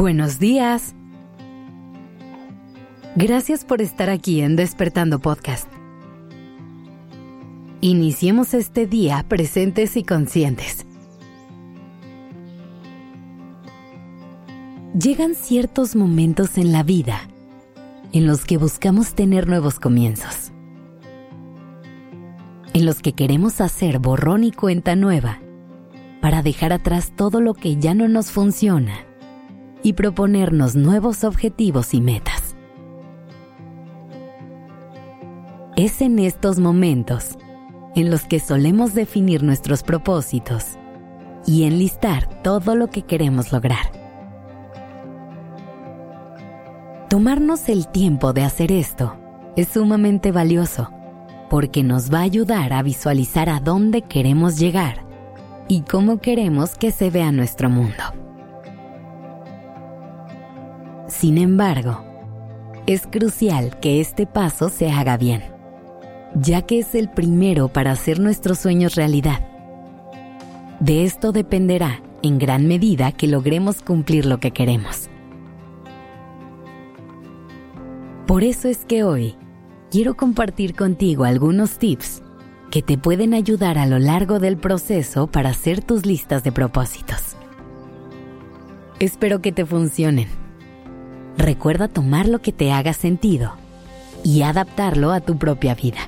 Buenos días. Gracias por estar aquí en Despertando Podcast. Iniciemos este día presentes y conscientes. Llegan ciertos momentos en la vida en los que buscamos tener nuevos comienzos, en los que queremos hacer borrón y cuenta nueva para dejar atrás todo lo que ya no nos funciona y proponernos nuevos objetivos y metas. Es en estos momentos en los que solemos definir nuestros propósitos y enlistar todo lo que queremos lograr. Tomarnos el tiempo de hacer esto es sumamente valioso porque nos va a ayudar a visualizar a dónde queremos llegar y cómo queremos que se vea nuestro mundo. Sin embargo, es crucial que este paso se haga bien, ya que es el primero para hacer nuestros sueños realidad. De esto dependerá, en gran medida, que logremos cumplir lo que queremos. Por eso es que hoy quiero compartir contigo algunos tips que te pueden ayudar a lo largo del proceso para hacer tus listas de propósitos. Espero que te funcionen recuerda tomar lo que te haga sentido y adaptarlo a tu propia vida.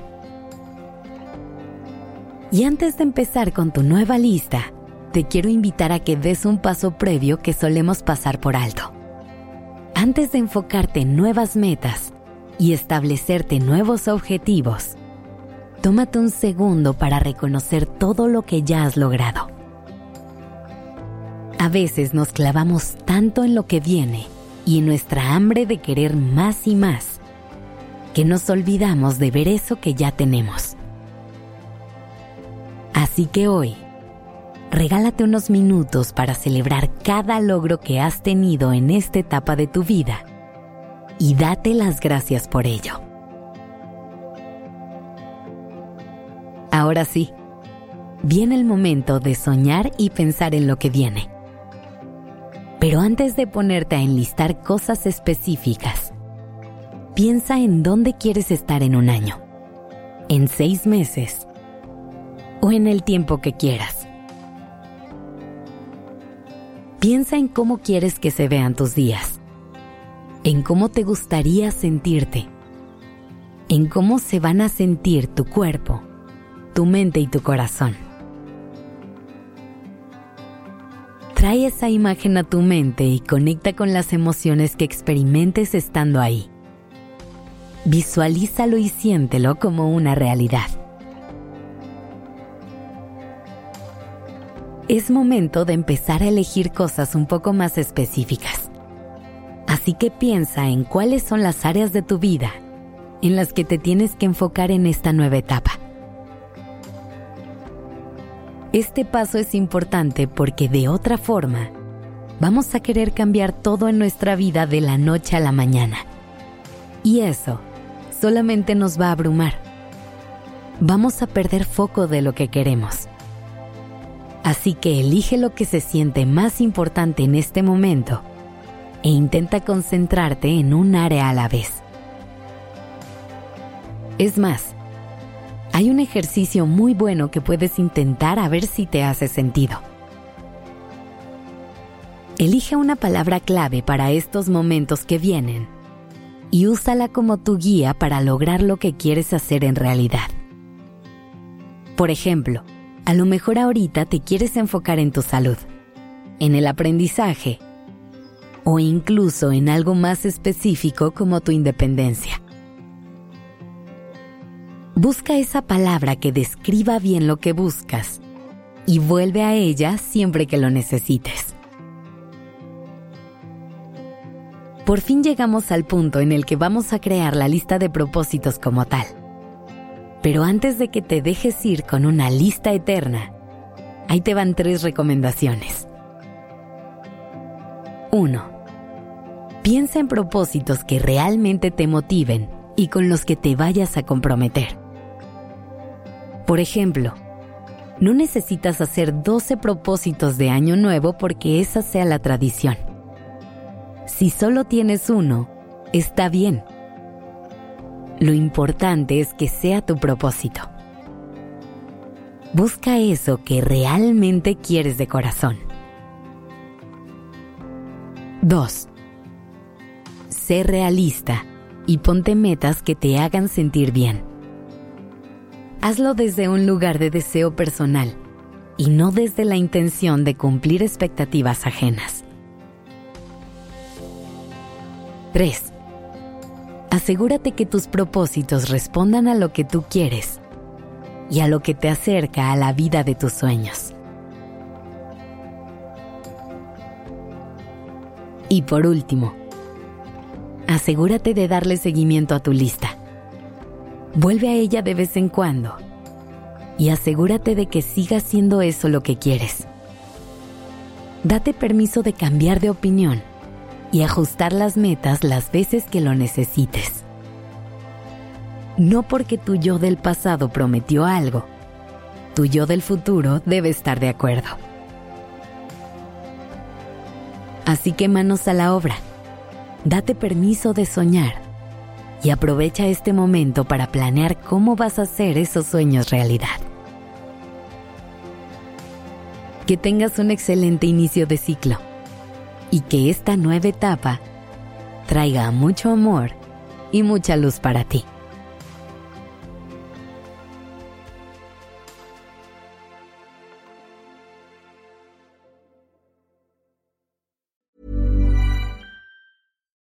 Y antes de empezar con tu nueva lista, te quiero invitar a que des un paso previo que solemos pasar por alto. Antes de enfocarte en nuevas metas y establecerte nuevos objetivos, tómate un segundo para reconocer todo lo que ya has logrado. A veces nos clavamos tanto en lo que viene y nuestra hambre de querer más y más, que nos olvidamos de ver eso que ya tenemos. Así que hoy, regálate unos minutos para celebrar cada logro que has tenido en esta etapa de tu vida y date las gracias por ello. Ahora sí, viene el momento de soñar y pensar en lo que viene. Pero antes de ponerte a enlistar cosas específicas, piensa en dónde quieres estar en un año, en seis meses o en el tiempo que quieras. Piensa en cómo quieres que se vean tus días, en cómo te gustaría sentirte, en cómo se van a sentir tu cuerpo, tu mente y tu corazón. Trae esa imagen a tu mente y conecta con las emociones que experimentes estando ahí. Visualízalo y siéntelo como una realidad. Es momento de empezar a elegir cosas un poco más específicas. Así que piensa en cuáles son las áreas de tu vida en las que te tienes que enfocar en esta nueva etapa. Este paso es importante porque de otra forma, vamos a querer cambiar todo en nuestra vida de la noche a la mañana. Y eso solamente nos va a abrumar. Vamos a perder foco de lo que queremos. Así que elige lo que se siente más importante en este momento e intenta concentrarte en un área a la vez. Es más, hay un ejercicio muy bueno que puedes intentar a ver si te hace sentido. Elige una palabra clave para estos momentos que vienen y úsala como tu guía para lograr lo que quieres hacer en realidad. Por ejemplo, a lo mejor ahorita te quieres enfocar en tu salud, en el aprendizaje o incluso en algo más específico como tu independencia. Busca esa palabra que describa bien lo que buscas y vuelve a ella siempre que lo necesites. Por fin llegamos al punto en el que vamos a crear la lista de propósitos como tal. Pero antes de que te dejes ir con una lista eterna, ahí te van tres recomendaciones. 1. Piensa en propósitos que realmente te motiven y con los que te vayas a comprometer. Por ejemplo, no necesitas hacer 12 propósitos de año nuevo porque esa sea la tradición. Si solo tienes uno, está bien. Lo importante es que sea tu propósito. Busca eso que realmente quieres de corazón. 2. Sé realista y ponte metas que te hagan sentir bien. Hazlo desde un lugar de deseo personal y no desde la intención de cumplir expectativas ajenas. 3. Asegúrate que tus propósitos respondan a lo que tú quieres y a lo que te acerca a la vida de tus sueños. Y por último, asegúrate de darle seguimiento a tu lista. Vuelve a ella de vez en cuando y asegúrate de que siga siendo eso lo que quieres. Date permiso de cambiar de opinión y ajustar las metas las veces que lo necesites. No porque tu yo del pasado prometió algo, tu yo del futuro debe estar de acuerdo. Así que manos a la obra. Date permiso de soñar y aprovecha este momento para planear cómo vas a hacer esos sueños realidad. Que tengas un excelente inicio de ciclo y que esta nueva etapa traiga mucho amor y mucha luz para ti.